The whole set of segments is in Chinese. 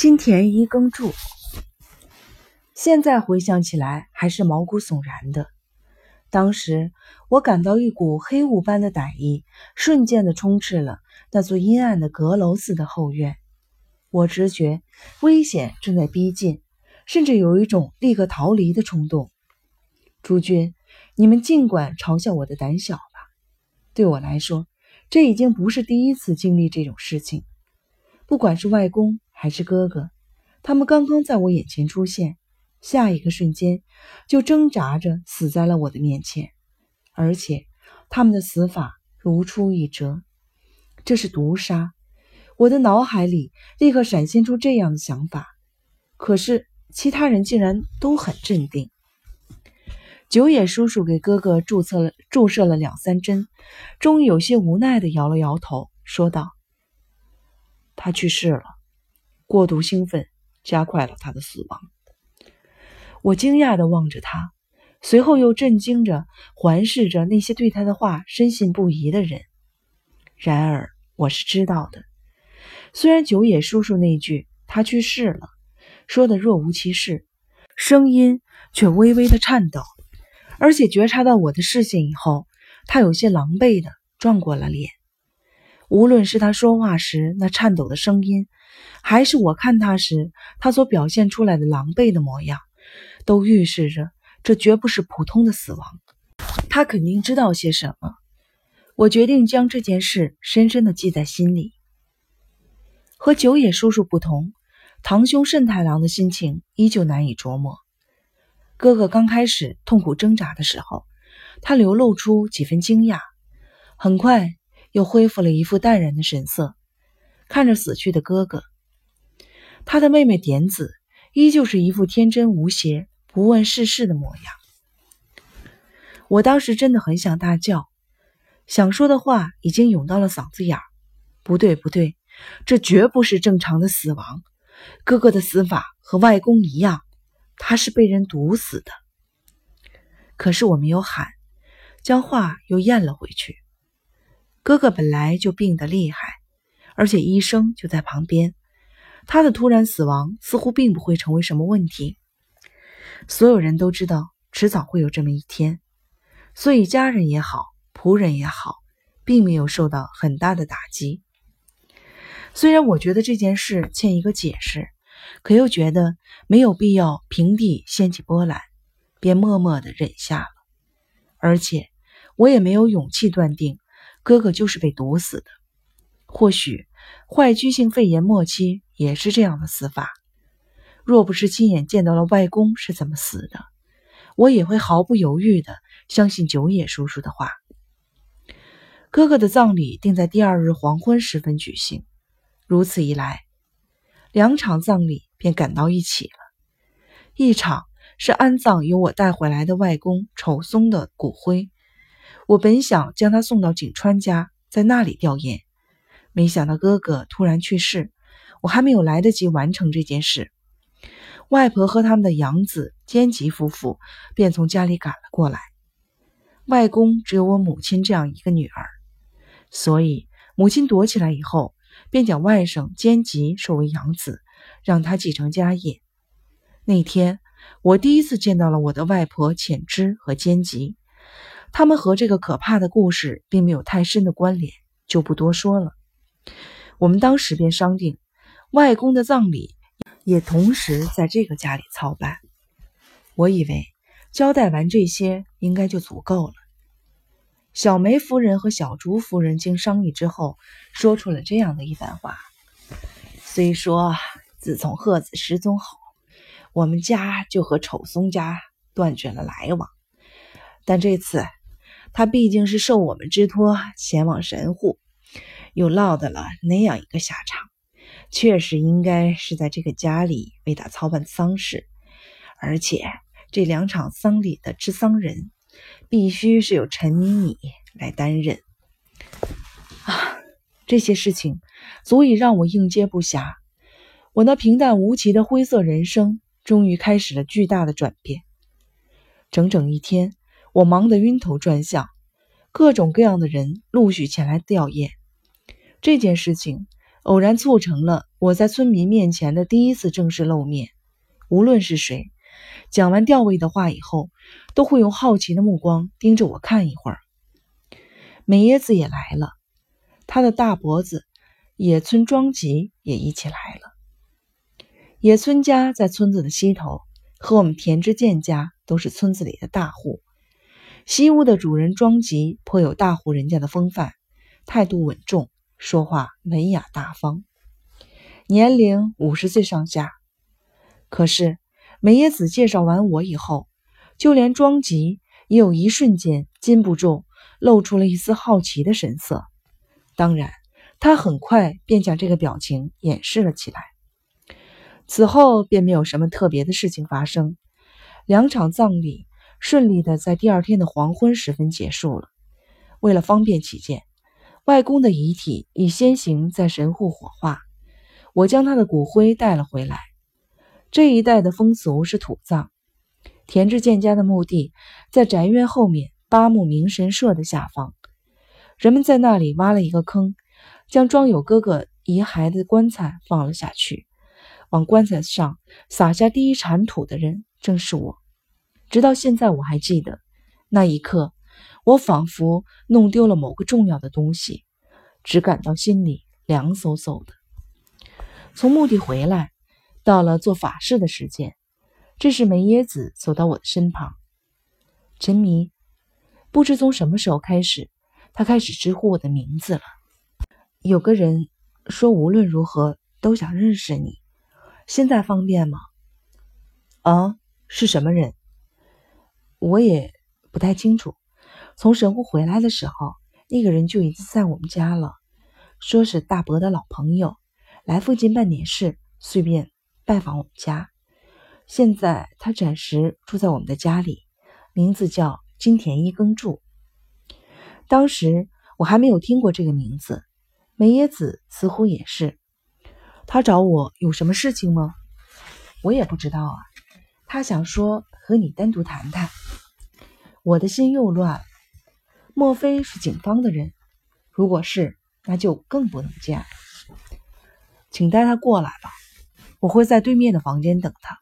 金田一耕助。现在回想起来，还是毛骨悚然的。当时我感到一股黑雾般的歹意，瞬间的充斥了那座阴暗的阁楼似的后院。我直觉危险正在逼近，甚至有一种立刻逃离的冲动。诸君，你们尽管嘲笑我的胆小吧。对我来说，这已经不是第一次经历这种事情。不管是外公还是哥哥，他们刚刚在我眼前出现。下一个瞬间，就挣扎着死在了我的面前，而且他们的死法如出一辙，这是毒杀。我的脑海里立刻闪现出这样的想法，可是其他人竟然都很镇定。九野叔叔给哥哥注册了注射了两三针，终于有些无奈的摇了摇头，说道：“他去世了，过度兴奋加快了他的死亡。”我惊讶地望着他，随后又震惊着环视着那些对他的话深信不疑的人。然而，我是知道的，虽然九野叔叔那句“他去世了”说的若无其事，声音却微微的颤抖，而且觉察到我的视线以后，他有些狼狈的转过了脸。无论是他说话时那颤抖的声音，还是我看他时他所表现出来的狼狈的模样。都预示着这绝不是普通的死亡，他肯定知道些什么。我决定将这件事深深的记在心里。和九野叔叔不同，堂兄慎太郎的心情依旧难以琢磨。哥哥刚开始痛苦挣扎的时候，他流露出几分惊讶，很快又恢复了一副淡然的神色，看着死去的哥哥。他的妹妹点子。依旧是一副天真无邪、不问世事的模样。我当时真的很想大叫，想说的话已经涌到了嗓子眼儿。不对，不对，这绝不是正常的死亡。哥哥的死法和外公一样，他是被人毒死的。可是我没有喊，将话又咽了回去。哥哥本来就病得厉害，而且医生就在旁边。他的突然死亡似乎并不会成为什么问题，所有人都知道迟早会有这么一天，所以家人也好，仆人也好，并没有受到很大的打击。虽然我觉得这件事欠一个解释，可又觉得没有必要平地掀起波澜，便默默的忍下了。而且我也没有勇气断定哥哥就是被毒死的，或许坏疽性肺炎末期。也是这样的死法。若不是亲眼见到了外公是怎么死的，我也会毫不犹豫的相信九野叔叔的话。哥哥的葬礼定在第二日黄昏时分举行，如此一来，两场葬礼便赶到一起了。一场是安葬由我带回来的外公丑松的骨灰，我本想将他送到景川家，在那里吊唁，没想到哥哥突然去世。我还没有来得及完成这件事，外婆和他们的养子兼吉夫妇便从家里赶了过来。外公只有我母亲这样一个女儿，所以母亲躲起来以后，便将外甥兼吉收为养子，让他继承家业。那天，我第一次见到了我的外婆浅之和兼吉，他们和这个可怕的故事并没有太深的关联，就不多说了。我们当时便商定。外公的葬礼也同时在这个家里操办。我以为交代完这些应该就足够了。小梅夫人和小竹夫人经商议之后，说出了这样的一番话：虽说自从鹤子失踪后，我们家就和丑松家断绝了来往，但这次他毕竟是受我们之托前往神户，又落得了那样一个下场。确实应该是在这个家里为他操办丧事，而且这两场丧礼的执丧人必须是由陈明你来担任。啊，这些事情足以让我应接不暇。我那平淡无奇的灰色人生终于开始了巨大的转变。整整一天，我忙得晕头转向，各种各样的人陆续前来吊唁。这件事情。偶然促成了我在村民面前的第一次正式露面。无论是谁，讲完吊位的话以后，都会用好奇的目光盯着我看一会儿。美椰子也来了，他的大伯子野村庄吉也一起来了。野村家在村子的西头，和我们田之健家都是村子里的大户。西屋的主人庄吉颇有大户人家的风范，态度稳重，说话文雅大方，年龄五十岁上下。可是美野子介绍完我以后，就连庄吉也有一瞬间禁不住露出了一丝好奇的神色。当然，他很快便将这个表情掩饰了起来。此后便没有什么特别的事情发生，两场葬礼。顺利的在第二天的黄昏时分结束了。为了方便起见，外公的遗体已先行在神户火化，我将他的骨灰带了回来。这一带的风俗是土葬，田志健家的墓地在宅院后面八木明神社的下方，人们在那里挖了一个坑，将装有哥哥遗骸的棺材放了下去。往棺材上撒下第一铲土的人正是我。直到现在，我还记得那一刻，我仿佛弄丢了某个重要的东西，只感到心里凉飕飕的。从墓地回来，到了做法事的时间，这时梅耶子走到我的身旁。陈迷，不知从什么时候开始，他开始直呼我的名字了。有个人说，无论如何都想认识你，现在方便吗？啊，是什么人？我也不太清楚。从神户回来的时候，那个人就已经在我们家了，说是大伯的老朋友，来附近办点事，顺便拜访我们家。现在他暂时住在我们的家里，名字叫金田一耕助。当时我还没有听过这个名字，梅野子似乎也是。他找我有什么事情吗？我也不知道啊。他想说和你单独谈谈。我的心又乱了，莫非是警方的人？如果是，那就更不能见了。请带他过来吧，我会在对面的房间等他。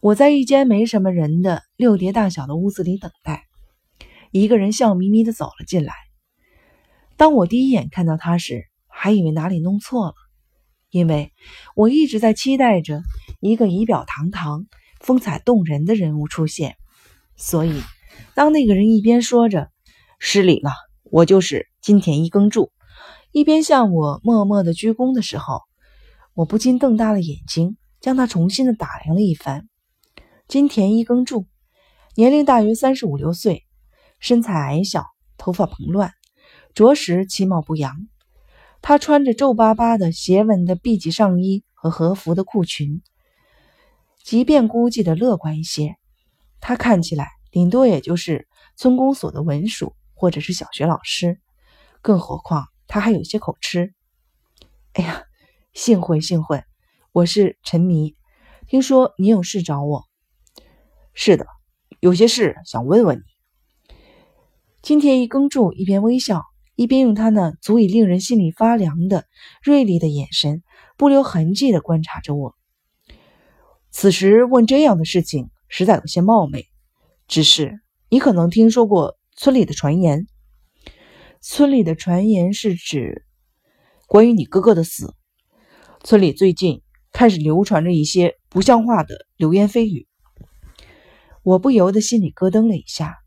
我在一间没什么人的六叠大小的屋子里等待，一个人笑眯眯的走了进来。当我第一眼看到他时，还以为哪里弄错了，因为我一直在期待着一个仪表堂堂、风采动人的人物出现。所以，当那个人一边说着“失礼了，我就是金田一耕助”，一边向我默默的鞠躬的时候，我不禁瞪大了眼睛，将他重新的打量了一番。金田一耕助，年龄大约三十五六岁，身材矮小，头发蓬乱，着实其貌不扬。他穿着皱巴巴的斜纹的 B 级上衣和和服的裤裙，即便估计的乐观一些。他看起来顶多也就是村公所的文书或者是小学老师，更何况他还有些口吃。哎呀，幸会幸会，我是陈迷，听说你有事找我。是的，有些事想问问你。金田一耕助一边微笑，一边用他那足以令人心里发凉的锐利的眼神，不留痕迹地观察着我。此时问这样的事情。实在有些冒昧，只是你可能听说过村里的传言。村里的传言是指关于你哥哥的死。村里最近开始流传着一些不像话的流言蜚语。我不由得心里咯噔了一下。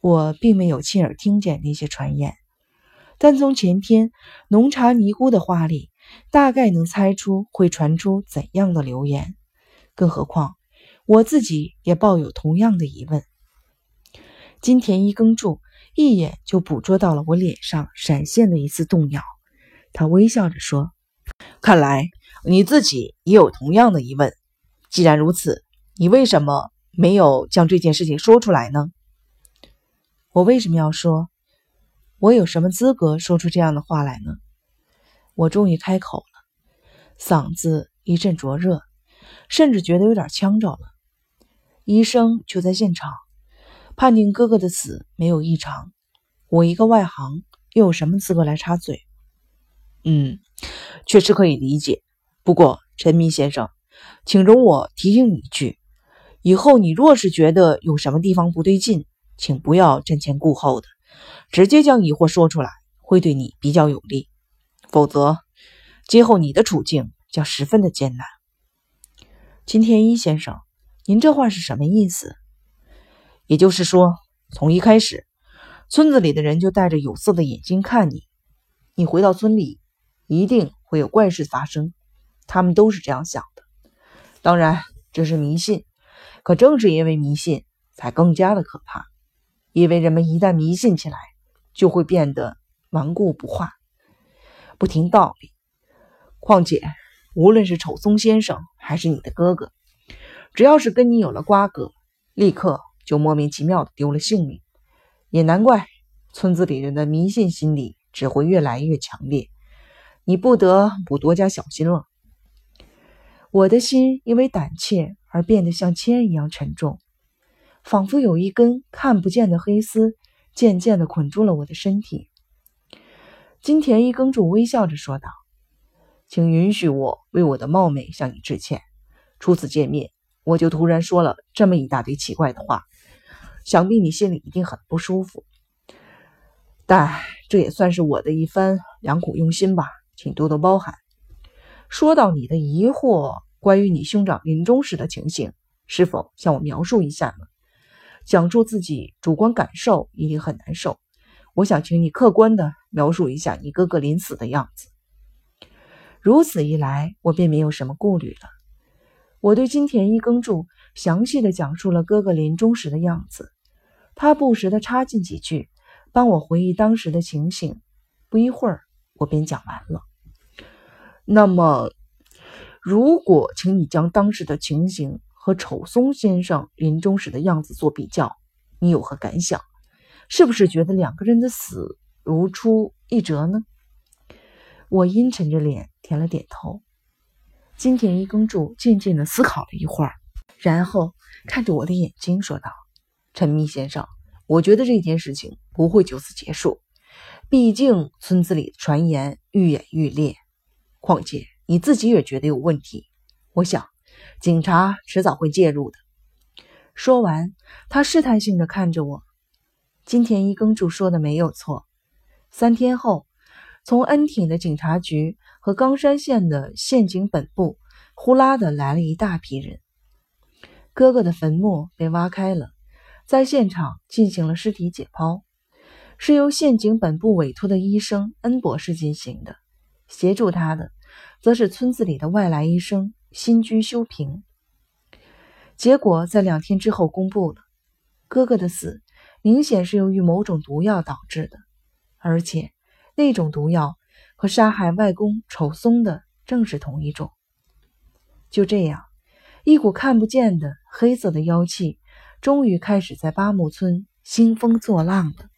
我并没有亲耳听见那些传言，但从前天浓茶尼姑的话里，大概能猜出会传出怎样的流言。更何况。我自己也抱有同样的疑问。金田一耕助一眼就捕捉到了我脸上闪现的一丝动摇，他微笑着说：“看来你自己也有同样的疑问。既然如此，你为什么没有将这件事情说出来呢？”我为什么要说？我有什么资格说出这样的话来呢？我终于开口了，嗓子一阵灼热，甚至觉得有点呛着了。医生就在现场，判定哥哥的死没有异常。我一个外行，又有什么资格来插嘴？嗯，确实可以理解。不过，陈明先生，请容我提醒你一句：以后你若是觉得有什么地方不对劲，请不要瞻前顾后的，直接将疑惑说出来，会对你比较有利。否则，今后你的处境将十分的艰难。金田一先生，您这话是什么意思？也就是说，从一开始，村子里的人就带着有色的眼睛看你。你回到村里，一定会有怪事发生。他们都是这样想的。当然，这是迷信。可正是因为迷信，才更加的可怕。因为人们一旦迷信起来，就会变得顽固不化，不听道理。况且，无论是丑松先生还是你的哥哥，只要是跟你有了瓜葛，立刻就莫名其妙的丢了性命。也难怪村子里人的迷信心理只会越来越强烈。你不得不多加小心了。我的心因为胆怯而变得像铅一样沉重，仿佛有一根看不见的黑丝渐渐地捆住了我的身体。金田一耕助微笑着说道。请允许我为我的冒昧向你致歉。初次见面，我就突然说了这么一大堆奇怪的话，想必你心里一定很不舒服。但这也算是我的一番良苦用心吧，请多多包涵。说到你的疑惑，关于你兄长临终时的情形，是否向我描述一下呢？讲述自己主观感受一定很难受，我想请你客观的描述一下你哥哥临死的样子。如此一来，我便没有什么顾虑了。我对金田一耕助详细的讲述了哥哥临终时的样子，他不时的插进几句，帮我回忆当时的情形。不一会儿，我便讲完了。那么，如果请你将当时的情形和丑松先生临终时的样子做比较，你有何感想？是不是觉得两个人的死如出一辙呢？我阴沉着脸点了点头。金田一耕助静静的思考了一会儿，然后看着我的眼睛说道：“陈密先生，我觉得这件事情不会就此结束。毕竟村子里的传言愈演愈烈，况且你自己也觉得有问题。我想，警察迟早会介入的。”说完，他试探性的看着我。金田一耕助说的没有错。三天后。从恩挺的警察局和冈山县的县警本部，呼啦的来了一大批人。哥哥的坟墓被挖开了，在现场进行了尸体解剖，是由县警本部委托的医生恩博士进行的，协助他的则是村子里的外来医生新居修平。结果在两天之后公布了，哥哥的死明显是由于某种毒药导致的，而且。那种毒药和杀害外公丑松的正是同一种。就这样，一股看不见的黑色的妖气，终于开始在八木村兴风作浪了。